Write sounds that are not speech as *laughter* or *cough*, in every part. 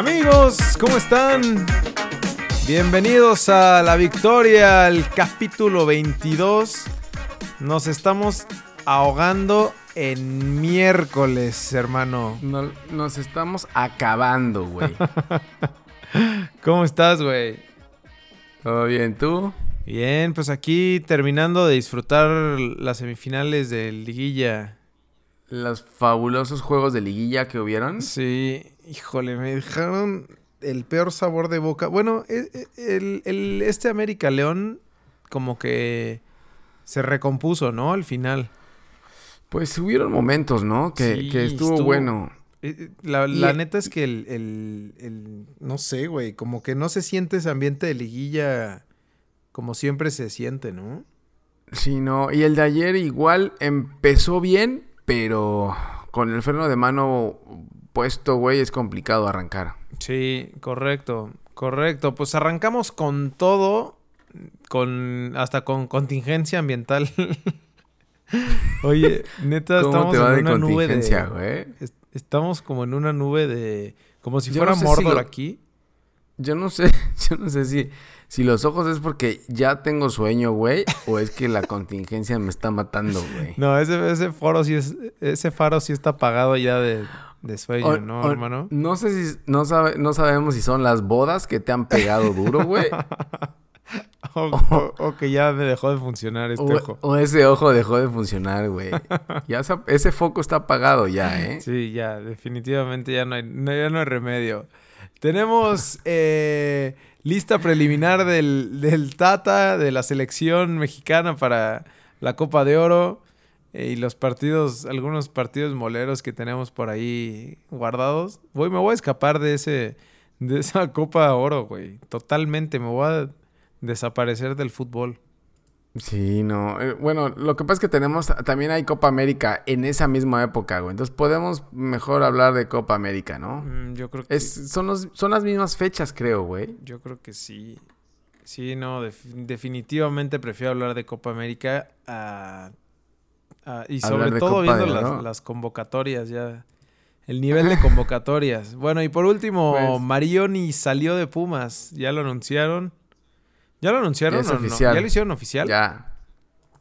Amigos, ¿cómo están? Bienvenidos a la victoria, el capítulo 22. Nos estamos ahogando en miércoles, hermano. No- nos estamos acabando, güey. *laughs* ¿Cómo estás, güey? ¿Todo bien, tú? Bien, pues aquí terminando de disfrutar las semifinales de Liguilla. Los fabulosos juegos de liguilla que hubieron. Sí, híjole, me dejaron el peor sabor de boca. Bueno, e- e- el, el- este América León como que se recompuso, ¿no? Al final. Pues hubieron momentos, ¿no? Que, Sí, que estuvo, estuvo- bueno. Eh, La, Y- la neta es que el, el- el- no sé, güey, como que no se siente ese ambiente de liguilla como siempre se siente, ¿no? Sí, no. Y el de ayer igual empezó bien, pero con el freno de mano puesto, güey, es complicado arrancar. Sí, correcto, correcto. Pues arrancamos con todo, con hasta con contingencia ambiental. *laughs* Oye, neta, ¿Cómo estamos en de una nube de... güey? est- Estamos como en una nube de... Como si Yo fuera no sé si Mordor lo- aquí. Yo no sé, *laughs* yo no sé si, si los ojos es porque ya tengo sueño, güey, o es que la contingencia me está matando, güey. *laughs* No, ese, ese foro sí es... Ese faro sí está apagado ya de, de sueño, O- ¿no, o- hermano? No sé si, no, sabe, no sabemos si son las bodas que te han pegado duro, güey. *laughs* O, que ya me dejó de funcionar este ojo. o ese ojo dejó de funcionar, güey. Ya sa- ese foco está apagado ya, *laughs* ¿eh? Sí, ya, definitivamente ya no hay, no, ya no hay remedio. Tenemos eh, lista preliminar del, del Tata, de la selección mexicana para la Copa de Oro y los partidos, algunos partidos moleros que tenemos por ahí guardados. Voy, me voy a escapar de ese, de esa *laughs* Copa Oro, güey. Totalmente, me voy a desaparecer del fútbol. Sí, no. eh, bueno, lo que pasa es que tenemos, también hay Copa América en esa misma época, güey. Entonces podemos mejor hablar de Copa América, ¿no? Mm, yo creo que Es, son, los, son las mismas fechas, creo, güey. Yo creo que sí. Sí, no, def- definitivamente prefiero hablar de Copa América a- a- y sobre todo Copa viendo las, convocatorias ya. El nivel de convocatorias. *laughs* Bueno, y por último, Pues- Marioni salió de Pumas. ¿Ya lo anunciaron? ¿Ya lo anunciaron Ya es o no? oficial. ¿Ya lo hicieron oficial? Ya.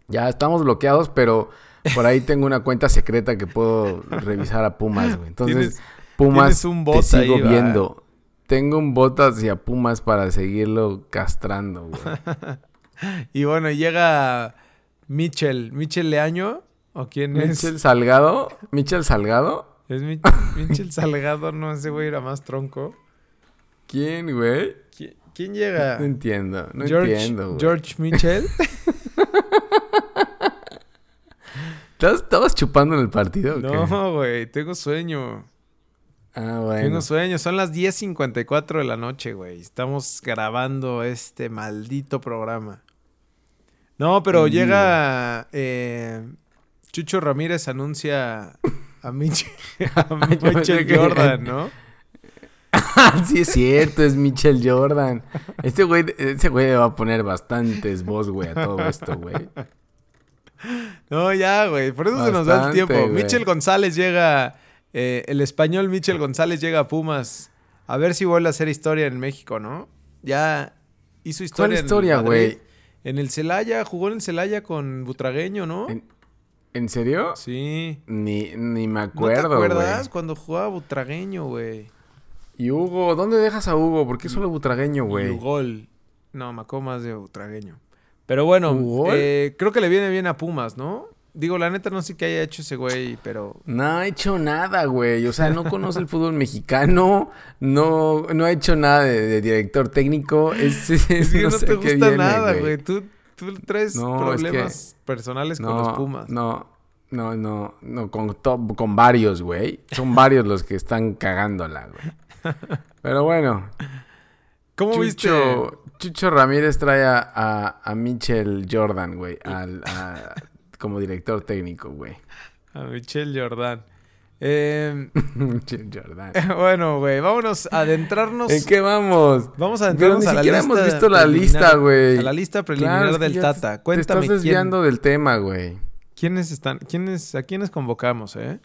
Ya estamos bloqueados, pero por ahí tengo una cuenta secreta que puedo revisar a Pumas, güey. Entonces, Tienes- Pumas, tienes un te sigo ahí, va. viendo. Tengo un bot hacia Pumas para seguirlo castrando, güey. *laughs* Y bueno, llega Michel. ¿Michel Leaño? ¿O quién es? Michel Salgado. Michel Salgado. ¿Es Mi- *laughs* Michel Salgado? No, ese güey era más tronco. ¿Quién, güey? ¿Qui- ¿Quién llega? No entiendo. No George, entiendo, güey. George Mitchell. *laughs* ¿Estabas- ¿Estabas chupando en el partido? o qué? no, güey, tengo sueño. Ah, bueno. Tengo sueño. Son las 10.54 de la noche, güey. Estamos grabando este maldito programa. No, pero Mm. llega... eh, Chucho Ramírez anuncia a Mitchell, *laughs* a *laughs* que- Jordan, *laughs* ¿no? Ah, sí es cierto, es Michel Jordan. Este güey, ese güey le va a poner bastantes voz, güey, a todo esto, güey. No, ya, güey. Por eso se nos da el tiempo. güey. Michel González llega. eh, el español Michel González llega a Pumas. A ver si vuelve a hacer historia en México, ¿no? Ya hizo historia. el historia, güey? En el Celaya, jugó en el Celaya con Butragueño, ¿no? ¿En, en serio? Sí. Ni, ni me ¿No te acuerdo, acuerdas cuando jugaba Butragueño, güey? Y Hugo, ¿dónde dejas a Hugo? ¿Por qué solo butragueño, güey? Ugol. No, me acuerdo más de Butragueño. Pero bueno, eh, creo que le viene bien a Pumas, ¿no? Digo, la neta no sé qué haya hecho ese güey, pero No ha hecho nada, güey. O sea, no conoce el fútbol mexicano. No, no ha hecho nada de, de director técnico. Es, es- Es que no, sé te gusta viene, nada, güey. Tú, tú traes No, es que- problemas personales con los Pumas. no, no, no, no, con, con varios, güey. Son varios los que están cagándola, güey. Pero bueno, ¿Cómo viste? Chucho, Ramírez trae a, a, a Mitchell Jordan, güey, al, a- como director técnico, güey. A Michelle Jordan. *laughs* Eh, Jordan. *laughs* bueno, güey, vámonos a adentrarnos. ¿En qué vamos? Vamos a Pero adentrarnos ni a la siquiera lista. hemos visto la lista, güey. A la lista preliminar Claro, del te- Tata. Te Cuéntame estás quién- desviando del tema, güey. quiénes están, quiénes, a quiénes convocamos, ¿eh?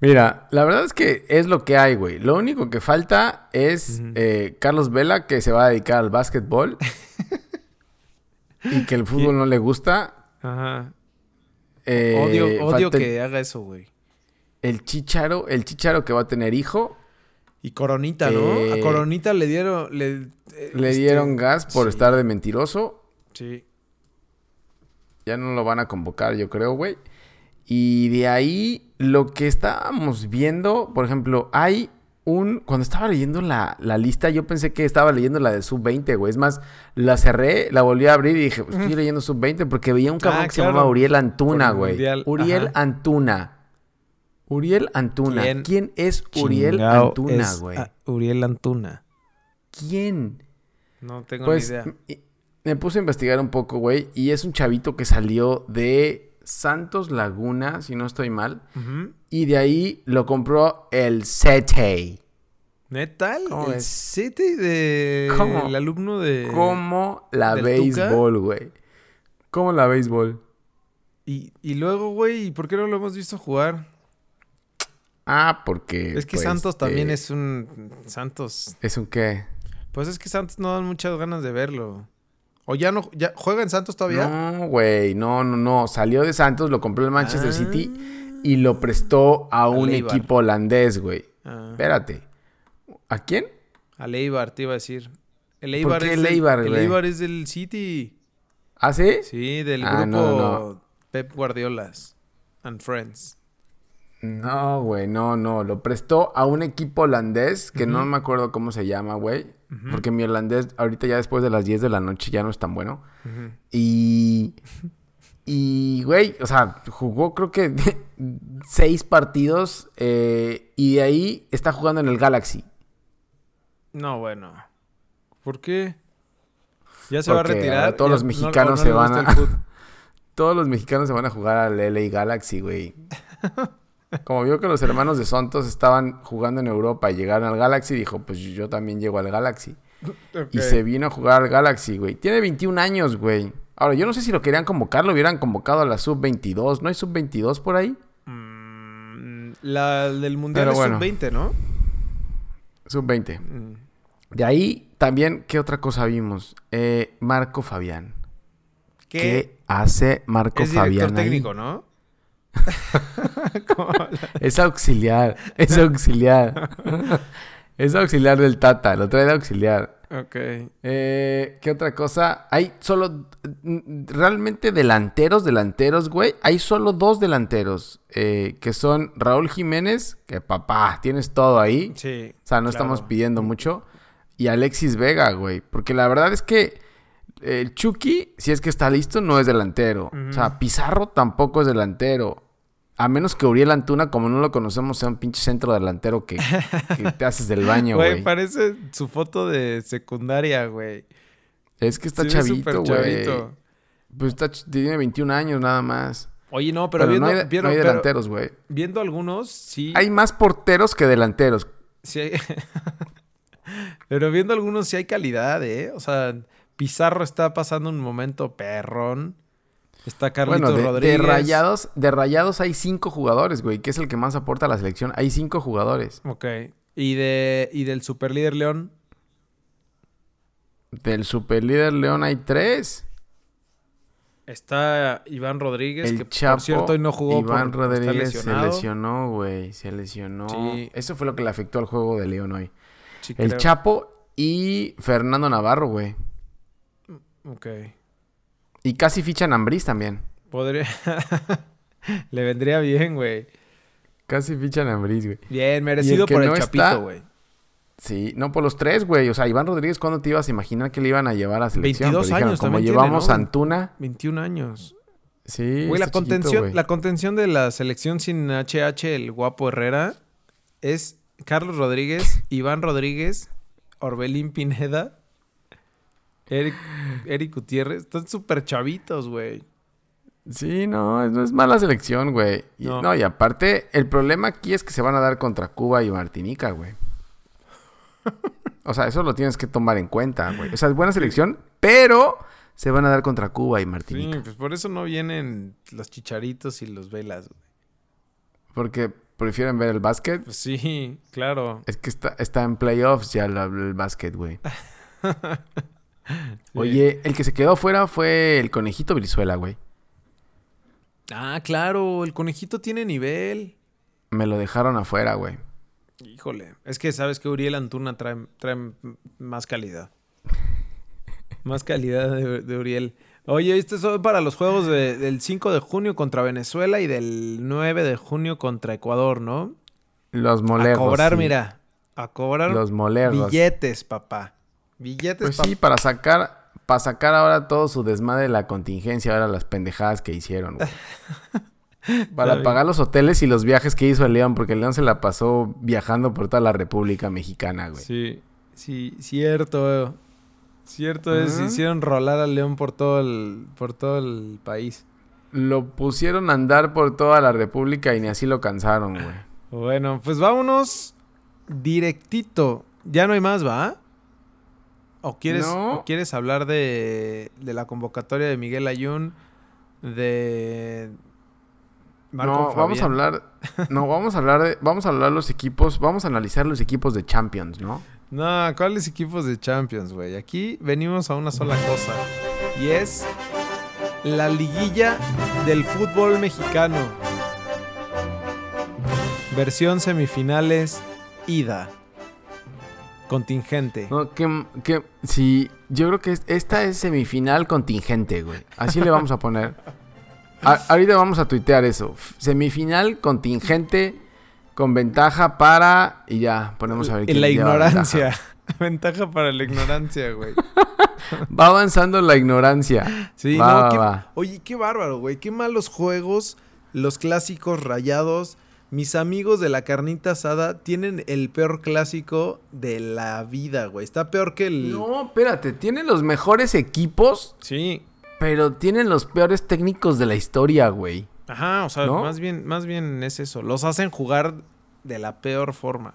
Mira, la verdad es que es lo que hay, güey. Lo único que falta es eh, Carlos Vela, que se va a dedicar al básquetbol. *laughs* y que el fútbol no le gusta. Ajá. Eh, Odio, odio falta el- que haga eso, güey. El chicharo, el chicharo que va a tener hijo, Y Coronita, ¿no? Eh, A Coronita le dieron... Le, eh, le este, dieron gas por sí, estar de mentiroso. Sí. Ya no lo van a convocar, yo creo, güey. Y de ahí, lo que estábamos viendo, por ejemplo, hay un... Cuando estaba leyendo la, la lista, yo pensé que estaba leyendo la de Sub-20, güey. Es más, la cerré, la volví a abrir y dije, pues, estoy leyendo Sub-20 porque veía un cabrón Ah, que se llamaba Uriel Antuna, güey. Uriel ajá. Antuna. Uriel Antuna. ¿Quién ¿Quién, es Uriel Antuna, es güey? a- Uriel Antuna. ¿Quién? No tengo Pues ni idea. me puse a investigar un poco, güey, y es un chavito que salió de Santos Laguna, si no estoy mal, y de ahí lo compró el Sete. ¿Neta? ¿El- ¿Cómo ¿El ves? City de... ¿Cómo? El alumno de... ¿Cómo la ¿del béisbol, güey? ¿Cómo la béisbol? Y, y luego, güey, ¿y por qué no lo hemos visto jugar? Ah, porque... Es que pues, Santos también eh, es un... Santos... ¿Es un qué? Pues es que Santos no dan muchas ganas de verlo. ¿O ya no... Ya, ¿Juega en Santos todavía? No, güey, no, no, no. Salió de Santos, lo compró el Manchester Ah. City y lo prestó a un equipo holandés, güey. Ah, Espérate. ¿A quién? al Eibar, te iba a decir. El ¿Por qué es el del- Eibar, el güey? Eibar es del City. ¿Ah, sí? Sí, del Ah, grupo no, no. Pep Guardiolas and Friends. No, güey, no, no. Lo prestó a un equipo holandés que no me acuerdo cómo se llama, güey. Porque mi holandés ahorita ya después de las 10 de la noche ya no es tan bueno. Y... Y, güey, o sea, jugó creo que *laughs* seis partidos eh, y de ahí está jugando en el Galaxy. No, bueno. ¿Por qué? ¿Ya se va a retirar? todos ¿Ya los no- mexicanos no se van a- *laughs* Todos los mexicanos se van a jugar al LA Galaxy, güey. *laughs* Como vio que los hermanos de Santos estaban jugando en Europa y llegaron al Galaxy, dijo, pues yo también llego al Galaxy. Y se vino a jugar al Galaxy, güey. Tiene 21 años, güey. Ahora, yo no sé si lo querían convocar, lo hubieran convocado a la sub-22. ¿No hay sub-22 por ahí? Mm, la del Mundial Pero es bueno. sub-20, ¿no? Sub-20. Mm. De ahí también, ¿qué otra cosa vimos? Eh, Marco Fabián. ¿Qué? ¿Qué hace Marco Es Fabián ahí? técnico, ¿no? *laughs* ¿Cómo la- Es auxiliar, es auxiliar. es auxiliar del Tata, lo trae de auxiliar. ok. Eh, ¿Qué otra cosa? Hay solo, realmente delanteros, delanteros, güey. Hay solo dos delanteros, eh, que son Raúl Jiménez, que papá, tienes todo ahí. Sí. O sea, no claro. estamos pidiendo mucho. Y Alexis Vega, güey. Porque la verdad es que el Chucky, si es que está listo, no es delantero. O sea, Pizarro tampoco es delantero. A menos que Uriel Antuna, como no lo conocemos, sea un pinche centro delantero que, que te haces del baño, Güey, güey. parece su foto de secundaria, güey. Es que está chavito, güey. Pues está, tiene 21 años nada más. Oye, no, pero, Pero, viendo, no hay, no hay delanteros, güey. viendo algunos, sí. Hay más porteros que delanteros. sí hay- *laughs* pero viendo algunos, sí hay calidad, ¿eh? O sea, Pizarro está pasando un momento perrón. Está Carlitos Bueno, de, de Rodríguez. rayados, de rayados hay cinco jugadores, güey, que es el que más aporta a la selección. Hay cinco jugadores. Ok. Y, de, y del superlíder León. Del superlíder León hay tres. Está Iván Rodríguez, El que Chapo, por cierto hoy no jugó Iván por, Rodríguez se lesionó, güey. Se lesionó. Sí. Eso fue lo que le afectó al juego de León hoy. Sí, El creo. Chapo y Fernando Navarro, güey. Ok. Y casi fichan a Ambriz también. Podría... *laughs* Le vendría bien, güey. Casi fichan a Ambriz, güey. Bien, merecido por el no Chapito, está- güey. Sí, no por los tres, güey. O sea, Iván Rodríguez, ¿cuándo te ibas a imaginar que le iban a llevar a selección? 22 Pues dijeron, años Como tiene, llevamos Antuna. 21 años. Sí, Güey, la chiquito, contención, güey. la contención de la selección sin HH, el guapo Herrera, es Carlos Rodríguez, Iván Rodríguez, Orbelín Pineda, Eric, Eric Gutiérrez. Están súper chavitos, güey. Sí, no, no es mala selección, güey. No. no. y aparte, el problema aquí es que se van a dar contra Cuba y Martinica, güey. O sea, eso lo tienes que tomar en cuenta, güey. O sea, es buena selección, pero se van a dar contra Cuba y Sí, Martinica. pues por eso no vienen los chicharitos y los velas, güey. Porque prefieren ver el básquet. Pues sí, claro. Es que está, está en playoffs ya el, el básquet, güey. *laughs* *laughs* Oye, el que se quedó fuera fue el conejito Brizuela, güey. Ah, claro, el conejito tiene nivel. Me lo dejaron afuera, güey. Híjole, es que sabes que Uriel Antuna trae, trae más calidad. *laughs* Más calidad de, de Uriel. Oye, este es para los juegos de- del 5 de junio contra Venezuela y del 9 de junio contra Ecuador, ¿no? Los molerros. a cobrar, sí. mira. A cobrar Los billetes, papá. Billetes, Pues sí, para sacar, para sacar ahora todo su desmadre de la contingencia, ahora las pendejadas que hicieron, güey. *laughs* Para pagar los hoteles y los viajes que hizo el León, porque el León se la pasó viajando por toda la República Mexicana, güey. Sí, sí, cierto. Cierto es, Ajá. hicieron rolar al león por todo el, por todo el país. Lo pusieron a andar por toda la República y ni así lo cansaron, güey. Bueno, pues vámonos directito. Ya no hay más, ¿va? ¿O quieres, No. o quieres hablar de, de la convocatoria de Miguel Ayun? De... Marco no, vamos a hablar, no, vamos a hablar de, vamos a hablar los equipos, vamos a analizar los equipos de Champions, ¿no? No, ¿cuáles equipos de Champions, güey? Aquí venimos a una sola cosa. Y es la liguilla del fútbol mexicano. Versión semifinales, ida. Contingente. No, que, que, sí, yo creo que es- esta es semifinal contingente, güey. Así le vamos a poner. A- ahorita vamos a tuitear eso. Semifinal contingente con ventaja para... Y ya, ponemos a ver En quién la ignorancia. ventaja. *laughs* Ventaja para la ignorancia, güey. *laughs* Va avanzando la ignorancia. Sí, Va, no, va, qué- va. Oye, qué bárbaro, güey. Qué malos juegos, los clásicos rayados. Mis amigos de la carnita asada tienen el peor clásico de la vida, güey. Está peor que el. No, espérate, tienen los mejores equipos, Sí. pero tienen los peores técnicos de la historia, güey. Ajá, o sea, ¿No? más bien, más bien es eso. Los hacen jugar de la peor forma.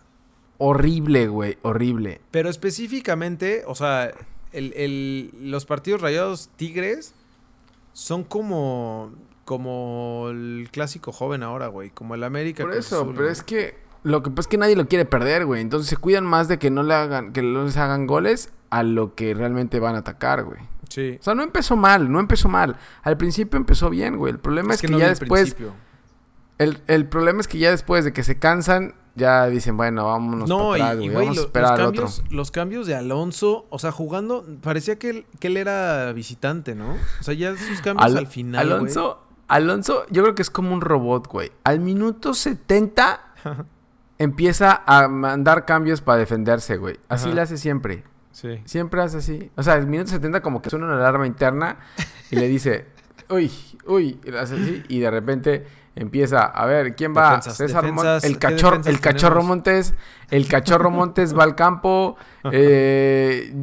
Horrible, güey, horrible. Pero específicamente, o sea, el, el- los partidos rayados tigres son como. Como el clásico joven ahora, güey. Como el América. Por eso, Azul, pero güey. es que lo que pasa es que nadie lo quiere perder, güey. Entonces se cuidan más de que no le hagan, que no les hagan goles a lo que realmente van a atacar, güey. Sí. O sea, no empezó mal, no empezó mal. Al principio empezó bien, güey. El problema es, que, no ya después, el, el problema es que ya después de que se cansan, ya dicen, bueno, vámonos No, para y, atrás, y, güey. güey, Vamos a esperar los, cambios, otro. los cambios de Alonso, o sea, jugando, parecía que él, que él era visitante, ¿no? O sea, ya sus cambios Al- al final, güey. Alonso, yo creo que es como un robot, güey. Al minuto 70 *laughs* empieza a mandar cambios para defenderse, güey. Así Ajá. le hace siempre. Sí. Siempre hace así. O sea, el minuto 70 como que suena una alarma interna y le dice, *laughs* uy, uy, y hace así y de repente empieza, a ver, ¿quién va? Defensas, César Mon- el ¿qué cachorro, defensas el cachorro tenemos? Montes, el cachorro Montes va al campo, *laughs* eh,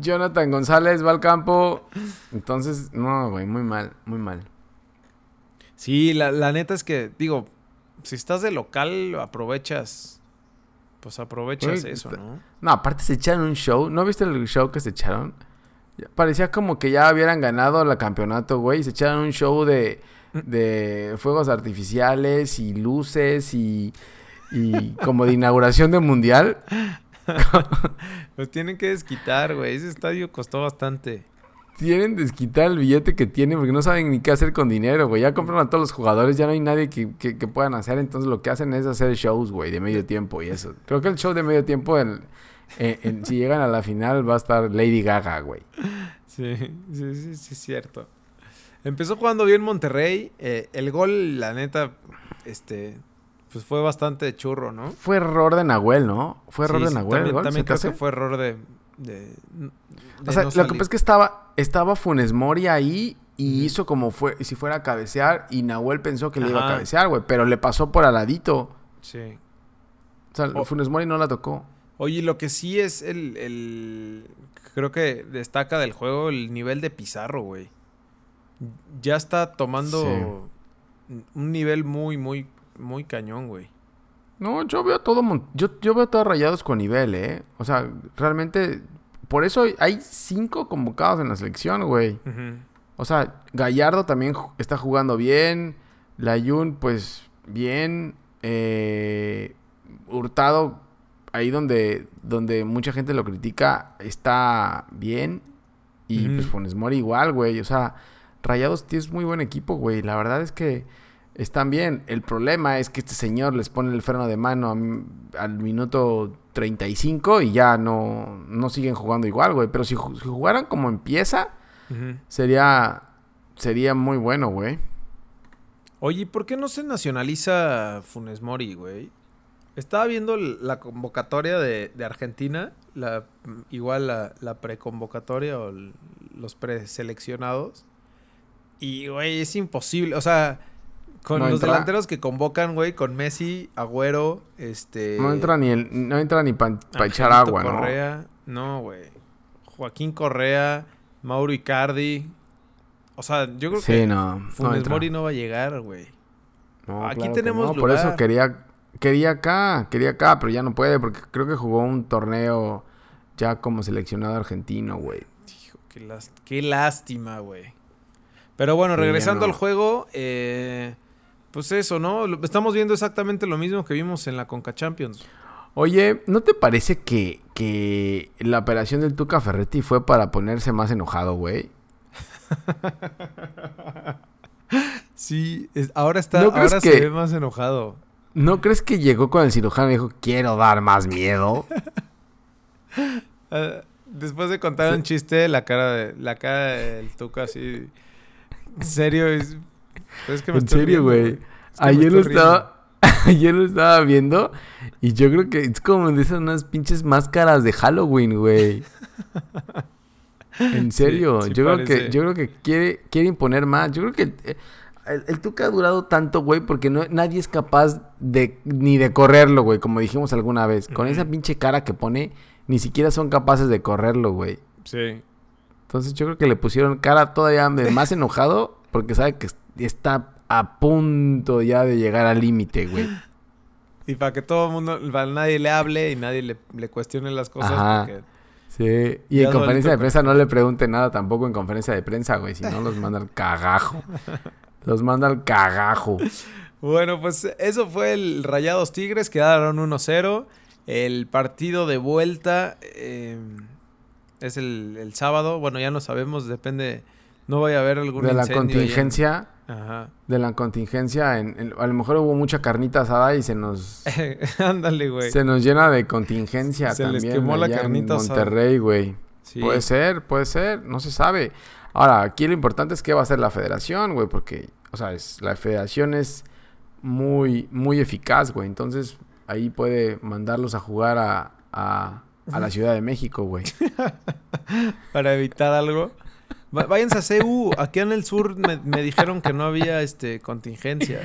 Jonathan González va al campo. Entonces, no, güey, muy mal, muy mal. Sí, la, la neta es que, digo, si estás de local, aprovechas, pues aprovechas eso, ¿no? No, aparte se echaron un show. ¿No viste el show que se echaron? Parecía como que ya hubieran ganado el campeonato, güey. Se echaron un show de, de fuegos artificiales y luces y, y como de inauguración de mundial. *laughs* Los tienen que desquitar, güey. Ese estadio costó bastante. Tienen desquitar el billete que tienen porque no saben ni qué hacer con dinero, güey. Ya compraron a todos los jugadores, ya no hay nadie que, que- que puedan hacer. Entonces lo que hacen es hacer shows, güey, de medio tiempo y eso. Creo que el show de medio tiempo, en- en- en- si llegan a la final, va a estar Lady Gaga, güey. Sí, sí, sí, sí, es cierto. Empezó jugando bien Monterrey. eh, el gol, la neta, este, pues fue bastante churro, ¿no? Fue error de Nahuel, ¿no? Fue error Sí, de Nahuel. También, el gol, también ¿se te creo que fue error de... de- de O sea, no lo que pasa es que estaba, estaba Funes Mori ahí y hizo como fue, si fuera a cabecear y Nahuel pensó que le iba a cabecear, güey, pero le pasó por aladito. Sí. O sea, O- Funes Mori no la tocó. Oye, lo que sí es el, el- Creo que destaca del juego el nivel de Pizarro, güey. Ya está tomando un nivel muy, muy, muy cañón, güey. No, yo veo todo, yo, yo veo todos rayados con nivel, ¿eh? O sea, realmente, por eso hay- cinco convocados en la selección, güey. O sea, Gallardo también está jugando bien. Layun, pues, bien. Eh, Hurtado, ahí donde, donde mucha gente lo critica, está bien. Y pues Funes Mori igual, güey. O sea, Rayados es muy buen equipo, güey. La verdad es que están bien. El problema es que este señor les pone el freno de mano al minuto 35 y ya no, no siguen jugando igual, güey. Pero si, jugaran como empieza, sería, sería muy bueno, güey. Oye, ¿por qué no se nacionaliza Funes Mori, güey? Estaba viendo la convocatoria de, Argentina, la, igual la, la preconvocatoria o los preseleccionados. Y, güey, es imposible. O sea, con los delanteros que convocan, güey, con Messi, Agüero, este... No entra ni, el, no entra ni para echar agua, Correa, no, güey. Joaquín Correa, Mauro Icardi. O sea, yo creo que no, Funes Mori no va a llegar, güey. Aquí tenemos Por eso quería, quería acá, quería acá, pero ya no puede porque creo que jugó un torneo ya como seleccionado argentino, güey. Qué, qué lástima, güey. Pero bueno, regresando al juego, eh, pues eso, ¿no? Estamos viendo exactamente lo mismo que vimos en la Conca Champions. Oye, ¿no te parece que, que la operación del Tuca Ferretti fue para ponerse más enojado, güey? *laughs* sí, ahora está, ahora se ve más enojado. ¿No crees que llegó con el cirujano y dijo, quiero dar más miedo? *laughs* Ah, después de contar un chiste, la cara de, la cara del Tuca así, en serio, es, en serio, güey. ayer lo estaba. *laughs* ayer lo estaba viendo. Y yo creo que es como de esas unas pinches máscaras de Halloween, güey. En *laughs* serio, yo creo que yo creo que quiere quiere imponer más. Yo creo que eh, el, Tuca ha durado tanto, güey, porque no, nadie es capaz de ni de correrlo, güey, como dijimos alguna vez. Con esa pinche cara que pone, ni siquiera son capaces de correrlo, güey. Sí. Entonces yo creo que le pusieron cara todavía más enojado porque sabe que está a punto ya de llegar al límite, güey. Y para que todo el mundo, para nadie le hable y nadie le, cuestione las cosas. sí, y en conferencia de prensa no le pregunte nada tampoco en conferencia de prensa, güey. Si no, los manda al cagajo. *laughs* los manda al cagajo. Bueno, pues eso fue el Rayados Tigres, quedaron 1-0. El partido de vuelta em, es el, el, sábado. Bueno, ya no sabemos, depende. No vaya a haber algún De la contingencia. Ajá. de la contingencia. En, a lo mejor hubo mucha carnita asada y se nos. *laughs* Ándale, güey. Se nos llena de contingencia se también. Les quemó la carnita en Monterrey, güey. Puede ser, puede ser, no se sabe. Ahora, aquí lo importante es qué va a hacer la federación, güey, porque, o sea, es, la federación es muy, muy eficaz, güey. Entonces, ahí puede mandarlos a jugar a, a, a la *laughs* Ciudad de México, güey. *laughs* Para evitar algo. Váyanse a CU. Aquí en el sur me, dijeron que no había este contingencia.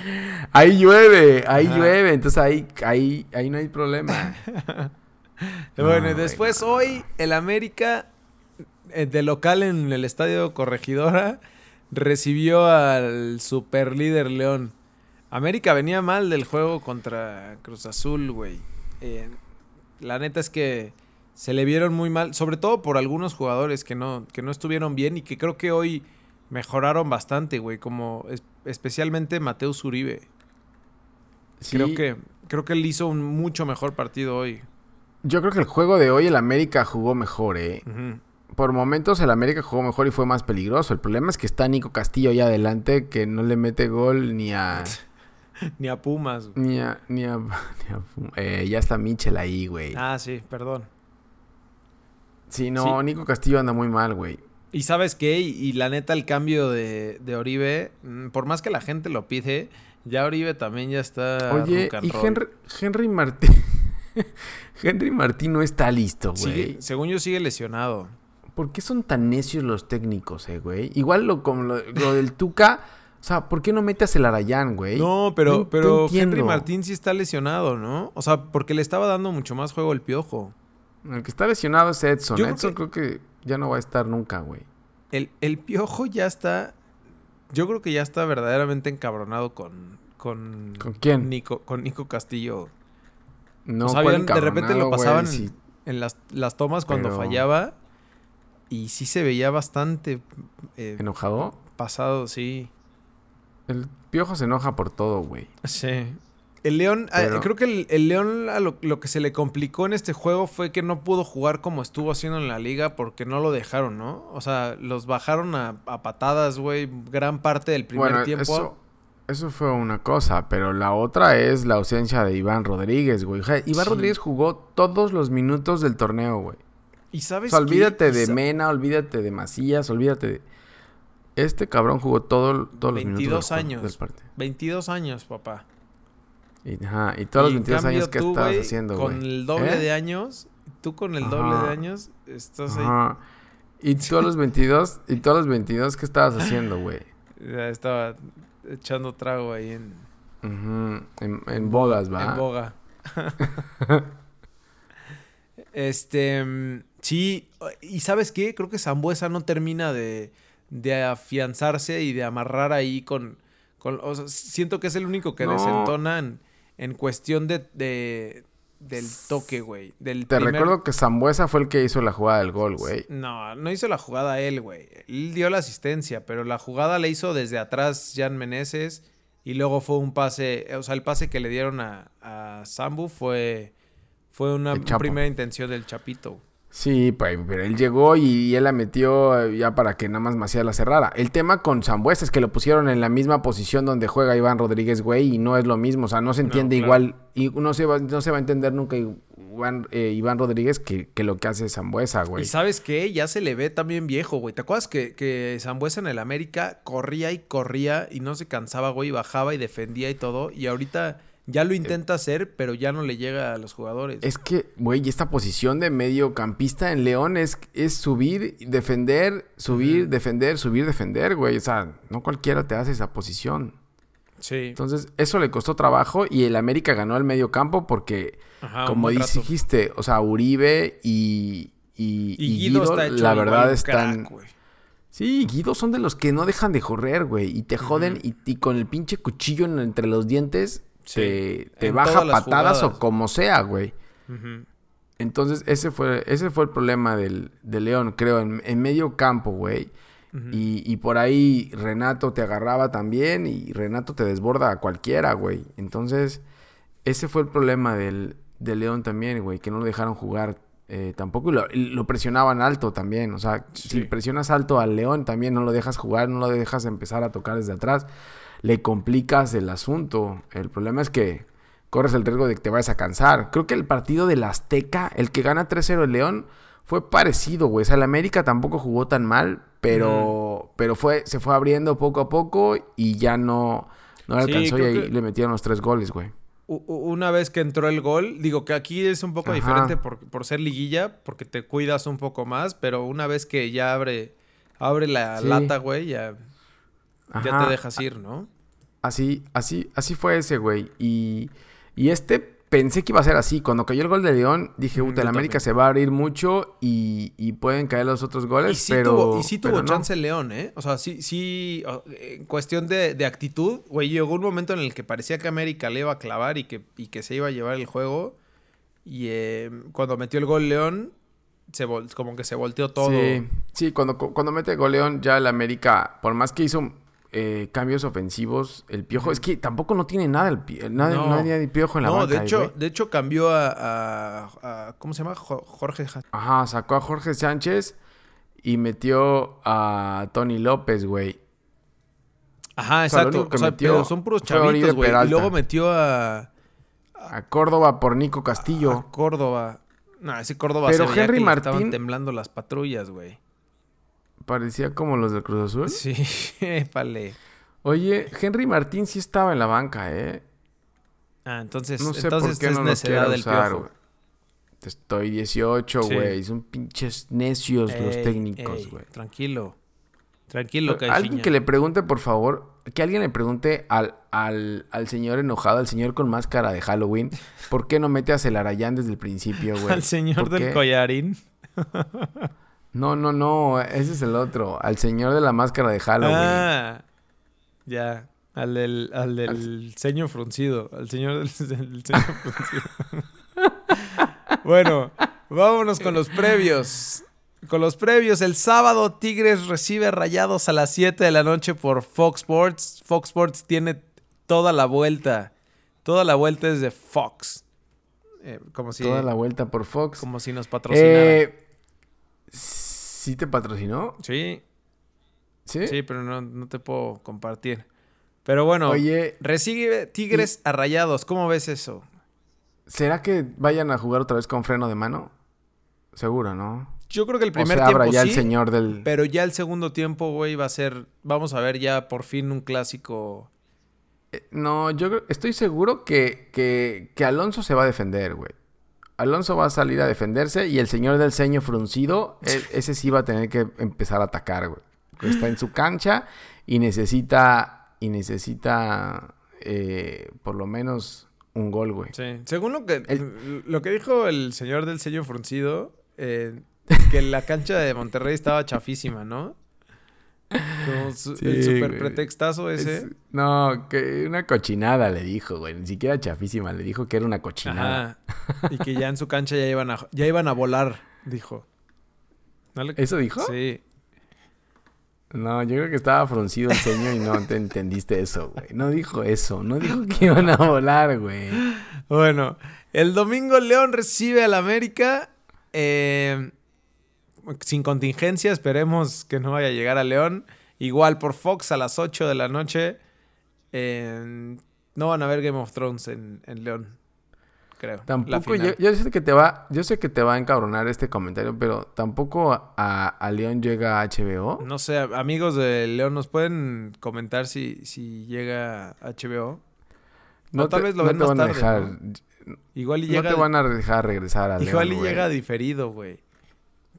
Ahí llueve, ahí llueve. Entonces ahí, ahí, ahí no hay problema. *laughs* bueno, y después hoy el América eh, de local en el estadio Corregidora recibió al super líder León. América venía mal del juego contra Cruz Azul, güey. Eh, la neta es que se le vieron muy mal, sobre todo por algunos jugadores que no, que no estuvieron bien y que creo que hoy mejoraron bastante, güey, como especialmente Mateus Uribe. Creo que creo que él hizo un mucho mejor partido hoy. Yo creo que el juego de hoy el América jugó mejor, eh. Por momentos el América jugó mejor y fue más peligroso. El problema es que está Nico Castillo ahí adelante que no le mete gol ni a *laughs* ni a Pumas. Ni a ni a, *laughs* eh, ya está Michel ahí, güey. Ah, sí, perdón. Sí, no, Nico Castillo anda muy mal, güey. Y sabes qué, y, la neta el cambio de, de, Oribe, mm, por más que la gente lo pide, ya Oribe también ya está... Oye, y Henry, Henry Martín... *laughs* Henry Martín no está listo, güey. según yo sigue lesionado. ¿Por qué son tan necios los técnicos, eh, güey? Igual lo, como lo, del Tuca... O sea, ¿por qué no metes el Arayán, güey? No, pero, pero Henry Martín sí está lesionado, ¿no? O sea, porque le estaba dando mucho más juego el piojo. El que está lesionado es Edson. Edson creo que ya no va a estar nunca, güey. El, el piojo ya está. Yo creo que ya está verdaderamente encabronado con. ¿Con, ¿Con quién? Nico, con Nico Castillo. No, o de repente lo pasaban en, las, las, tomas cuando fallaba. Y sí se veía bastante. Eh, ¿Enojado? Pasado, sí. El piojo se enoja por todo, güey. Sí. El León, ah, creo que el, León lo, que se le complicó en este juego fue que no pudo jugar como estuvo haciendo en la liga porque no lo dejaron, ¿no? O sea, los bajaron a, patadas, güey, gran parte del primer tiempo. Eso, eso fue una cosa, pero la otra es la ausencia de Iván Rodríguez, güey. Iván Rodríguez jugó todos los minutos del torneo, güey. Y sabes o sea, olvídate de Mena, olvídate de Macías, olvídate de... Este cabrón jugó todo, todos los minutos años, del partido. 22 años, papá. Y, ajá, y todos los 22 años que estabas haciendo, güey. Con el doble ¿Eh? de años, tú con el doble de años, estás ahí. Y todos los 22, y *laughs* todos los 22, ¿qué estabas haciendo, güey? Ya estaba echando trago ahí en... en, en bodas, ¿va? En boga. *laughs* este... Sí, y ¿sabes qué? Creo que Zambuesa no termina de, de afianzarse y de amarrar ahí con... con o sea, siento que es el único que desentona en en cuestión de, del toque, güey. Te recuerdo que Zambuesa fue el que hizo la jugada del gol, güey. No, no hizo la jugada él, güey. Él dio la asistencia, pero la jugada la hizo desde atrás Jan Meneses y luego fue un pase, o sea, el pase que le dieron a, a Sambu fue, fue una primera intención del Chapito. Sí, pues, pero él llegó y él la metió eh, ya para que nada más Macías la cerrara. El tema con Zambuesa es que lo pusieron en la misma posición donde juega Iván Rodríguez, güey, y no es lo mismo. O sea, no se entiende igual y no se, va, no se va a entender nunca Iván, eh, Iván Rodríguez que, lo que hace Zambuesa, güey. Y sabes qué, ya se le ve también viejo, güey. ¿Te acuerdas que, que Zambuesa en el América corría y corría y no se cansaba, güey, bajaba y defendía y todo? Y ahorita ya lo intenta hacer, pero ya no le llega a los jugadores. Es que, güey, esta posición de mediocampista en León es, es subir, defender, subir, defender, subir, defender, güey. O sea, no cualquiera te hace esa posición. Sí. Entonces, eso le costó trabajo y el América ganó el medio campo porque, como dijiste, o sea, Uribe y, y, Guido, la verdad están... Sí, Guido son de los que no dejan de correr, güey. Y te joden y, y, con el pinche cuchillo entre los dientes te, baja patadas o como sea, güey. Entonces, ese fue, ese fue el problema del, de León, creo, en, medio campo, güey. y, por ahí Renato te agarraba también y Renato te desborda a cualquiera, güey. Entonces, ese fue el problema del, de León también, güey, que no lo dejaron jugar eh, tampoco. lo, lo, presionaban alto también. O sea, si presionas alto al León, también no lo dejas jugar, no lo dejas empezar a tocar desde atrás le complicas el asunto. El problema es que corres el riesgo de que te vayas a cansar. Creo que el partido del Azteca, el que gana 3-0 el León, fue parecido, güey. O sea, el América tampoco jugó tan mal, pero, pero fue, se fue abriendo poco a poco y ya no, no le alcanzó y ahí le metieron los tres goles, güey. Una vez que entró el gol, digo que aquí es un poco diferente por, por, ser liguilla, porque te cuidas un poco más, pero una vez que ya abre, abre la lata, güey, ya ya te dejas ir, ¿no? Así, así, así fue ese, güey. Y, y este pensé que iba a ser así. Cuando cayó el gol de León, dije, puta, el América se va a abrir mucho y, y, pueden caer los otros goles, y sí pero... Tuvo, y sí tuvo chance el León, ¿eh? O sea, sí, sí, en cuestión de, de, actitud, güey, llegó un momento en el que parecía que América le iba a clavar y que, y que se iba a llevar el juego. Y eh, cuando metió el gol León, se como que se volteó todo. Sí, sí cuando, cuando mete el gol León, ya el América, por más que hizo eh, cambios ofensivos. El Piojo, es que tampoco no tiene nada el nada, no. nadie de Piojo en la no, de hecho, de hecho cambió a, ¿cómo se llama? Jorge Ajá, sacó a Jorge Sánchez y metió a Tony López, güey. Ajá, exacto. pero son puros chavitos, güey. Y luego metió a, a Córdoba por Nico Castillo. A, Córdoba. No, ese Córdoba Pero Henry Martín estaban temblando las patrullas, güey. Parecía como los del Cruz Azul. Sí, *laughs* vale. Oye, Henry Martín sí estaba en la banca, ¿eh? Ah, entonces, no sé entonces por qué no lo del usar, Te estoy 18, güey. Son pinches necios los técnicos, güey. Tranquilo. Tranquilo, que Alguien que le pregunte, por favor, que alguien le pregunte al, al, al, señor enojado, al señor con máscara de Halloween, ¿por qué no mete a Celarayán desde el principio, *laughs* güey? al señor del collarín. *laughs* No, no, no, ese es el otro. Al señor de la máscara de Halloween. Ah, ya. Al del, al del ceño fruncido. Al señor del, *laughs* ceño fruncido. bueno, vámonos con los previos. Con los previos, el sábado Tigres recibe rayados a las 7 de la noche por Fox Sports. Fox Sports tiene toda la vuelta Toda la vuelta es de Fox. Eh, como si, Toda la vuelta por Fox. como si nos patrocinara. Eh, ¿Sí te patrocinó? Sí, ¿Sí? sí, pero no, no te puedo compartir. Pero bueno, Oye, recibe Tigres a Rayados. ¿Cómo ves eso? ¿será que vayan a jugar otra vez con freno de mano? Seguro, ¿no? Yo creo que el O primer se tiempo abra ya sí, el señor del... pero ya el segundo tiempo, güey, va a ser... Vamos a ver ya por fin un clásico... Eh, No, yo creo- estoy seguro que, que, que Alonso se va a defender, güey. Alonso va a salir a defenderse y el señor del ceño fruncido, ese sí va a tener que empezar a atacar, güey. Está en su cancha y necesita, y necesita eh, por lo menos un gol, güey. Sí. Según lo que, El- lo que dijo el señor del sello fruncido, eh, que la cancha de Monterrey estaba chafísima, ¿no? Como su- Sí, el super güey. pretextazo ese. Es- no, que una cochinada le dijo, güey. Ni siquiera chafísima, le dijo que era una cochinada. Ajá. Y que ya en su cancha ya iban a, ya iban a volar, dijo. ¿No le- ¿Eso dijo? Sí. No, yo creo que estaba fruncido el ceño y no te entendiste eso, güey. No dijo eso, no dijo *laughs* que iban a volar, güey. Bueno, el domingo León recibe al América. eh, sin contingencia, esperemos que no vaya a llegar a León. Igual por Fox a las 8 de la noche. eh, no van a ver Game of Thrones en, en León, creo. Tampoco, yo, yo sé que te va, yo sé que te va a encabronar este comentario, pero tampoco a, a León llega a HBO. No sé, amigos de León, ¿nos pueden comentar si, si llega HBO? No, tal te- vez lo no ven te más van a tarde, dejar, ¿no? Igual y no llega, te van a dejar regresar a León, igual y llega diferido, güey.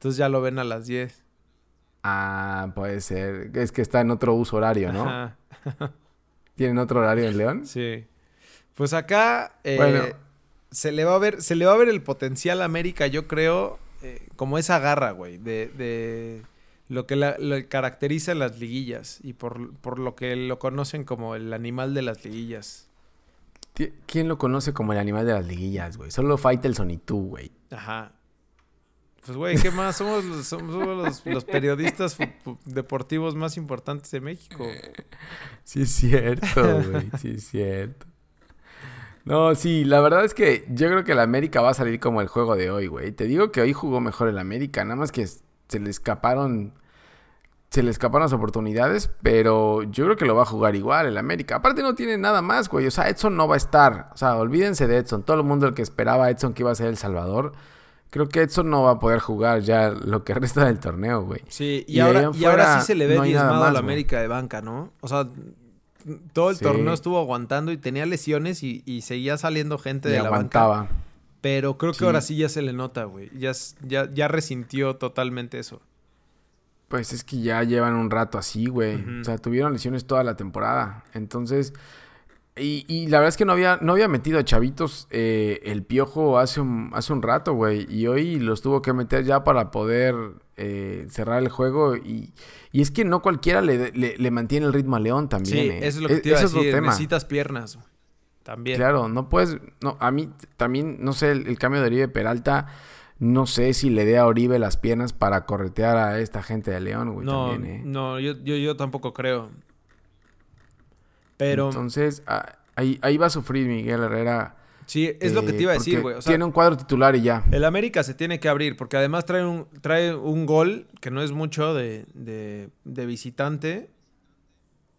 Entonces ya lo ven a las 10. Ah, puede ser. Es que está en otro uso horario, ¿no? Ajá. *laughs* ¿Tienen otro horario en León? Sí. Pues acá eh, Bueno. se le va a ver, se le va a ver el potencial a América, yo creo, eh, como esa garra, güey, de, de lo que la, lo caracteriza las liguillas y por, por lo que lo conocen como el animal de las liguillas. ¿Quién lo conoce como el animal de las liguillas, güey? Solo Faitelson y tú, güey. Ajá. Pues, güey, ¿qué más? Somos, los- somos los, periodistas deportivos más importantes de México. Sí es cierto, güey. Sí es cierto. No, sí, la verdad es que yo creo que el América va a salir como el juego de hoy, güey. Te digo que hoy jugó mejor el América, nada más que se le escaparon se le escaparon las oportunidades, pero yo creo que lo va a jugar igual el América. Aparte no tiene nada más, güey. O sea, Edson no va a estar. O sea, olvídense de Edson. Todo el mundo el que esperaba a Edson que iba a ser el Salvador. Creo que Edson no va a poder jugar ya lo que resta del torneo, güey. Sí, y, ahora, y sí se le ve no diezmado a la güey. América de banca, ¿no? O sea, todo el Sí. torneo estuvo aguantando y tenía lesiones y, y seguía saliendo gente Y de la banca. aguantaba. Pero creo que Sí. ahora sí ya se le nota, güey. Ya, ya, ya resintió totalmente eso. Pues es que ya llevan un rato así, güey. O sea, tuvieron lesiones toda la temporada. Entonces, y, y la verdad es que no había, no había metido a Chavitos eh, el piojo hace un, hace un rato, güey. Y hoy los tuvo que meter ya para poder eh, cerrar el juego. Y, y es que no cualquiera le, le- le mantiene el ritmo a León también. sí, eh. eso es lo que E- te iba a decir. tema. Necesitas piernas. güey. También. Claro, no puedes. No, a mí también, no sé, el, el cambio de Oribe Peralta. No sé si le dé a Oribe las piernas para corretear a esta gente de León, güey. no, también, eh. no, yo, yo, yo tampoco creo. Pero Entonces, ah, ahí, ahí va a sufrir Miguel Herrera. sí, es lo que eh, te iba a decir, porque güey. O sea, tiene un cuadro titular y ya. El América se tiene que abrir porque además trae un, trae un gol que no es mucho de, de- de visitante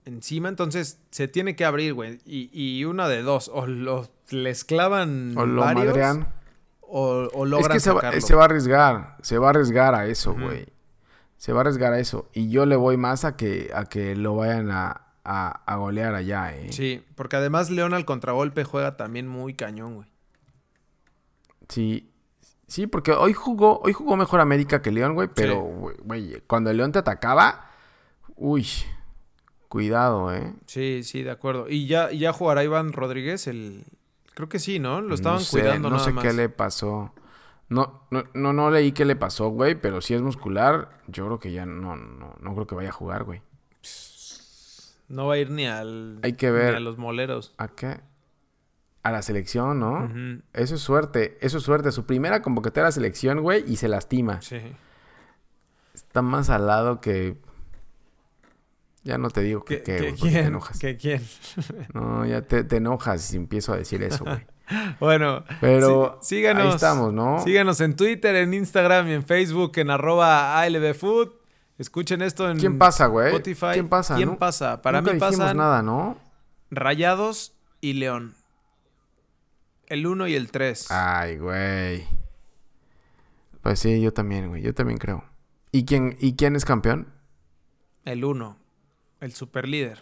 encima, entonces se tiene que abrir, güey. Y, y una de dos, o los les clavan O lo varios, madrean. o, o Es logran que se va, se va a arriesgar. Se va a arriesgar a eso, güey. Se va a arriesgar a eso. Y yo le voy más a que, a que lo vayan a, a, a golear allá, eh. Sí, porque además León al contragolpe juega también muy cañón, güey. Sí. Sí, porque hoy jugó, hoy jugó mejor América que León, güey. Pero, Sí. güey, cuando el León te atacaba, uy, cuidado, eh. Sí, sí, de acuerdo. Y ya, ya jugará Iván Rodríguez, el... Creo que sí, ¿no? Lo estaban no sé, cuidando No nada sé más. qué le pasó. No, no, no, no leí qué le pasó, güey, pero si es muscular, yo creo que ya no, no, no creo que vaya a jugar, güey. No va a ir ni al... Hay que ni ver. a los moleros. ¿A qué? A la selección, ¿no? Eso es suerte, eso es suerte. Su primera convocatoria a la selección, güey, y se lastima. Sí. Está más al lado que... Ya no te digo que, ¿Qué, qué, qué- güey, porque te quién? enojas. ¿Qué quién? No, ya te, te enojas si empiezo a decir eso, güey. *laughs* Bueno, Pero sí- síganos. ahí estamos, ¿no? Síganos en Twitter, en Instagram y en Facebook en arroba ALBFood. Escuchen esto en ¿Quién pasa, güey? Spotify. ¿Quién pasa? ¿Quién Nu- pasa? Para Nunca mí pasan nada, ¿no? Rayados y León. El 1 y el 3. Ay, güey. Pues sí, yo también, güey. Yo también creo. ¿Y quién, ¿Y quién es campeón? El 1. El superlíder.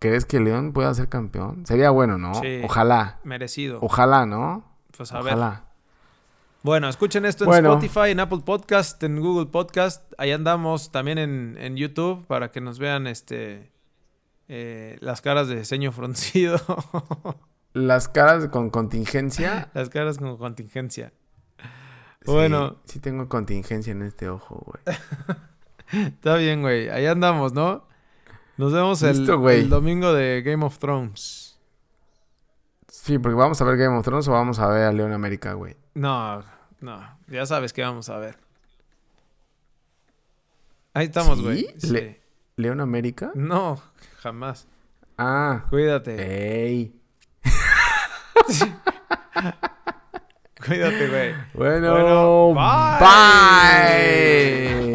¿Crees que León pueda ser campeón? Sería bueno, ¿no? Sí. Ojalá. Merecido. Ojalá, ¿no? Pues a ver. Bueno, escuchen esto en Bueno. Spotify, en Apple Podcast, en Google Podcast. Ahí andamos también en, en YouTube para que nos vean este eh, las caras de ceño fruncido. *laughs* Las caras con contingencia. las caras con contingencia. Sí, Bueno. Sí, tengo contingencia en este ojo, güey. *laughs* Está bien, güey. Ahí andamos, ¿no? Nos vemos el, Listo, el domingo de Game of Thrones. Sí, porque vamos a ver Game of Thrones o vamos a ver a León América, güey. No, no. Ya sabes que vamos a ver. Ahí estamos, ¿Sí? güey. Sí. Le- ¿León América? No, jamás. Ah. Cuídate. Ey. *laughs* Cuídate, güey. Bueno, Bueno, bye. bye.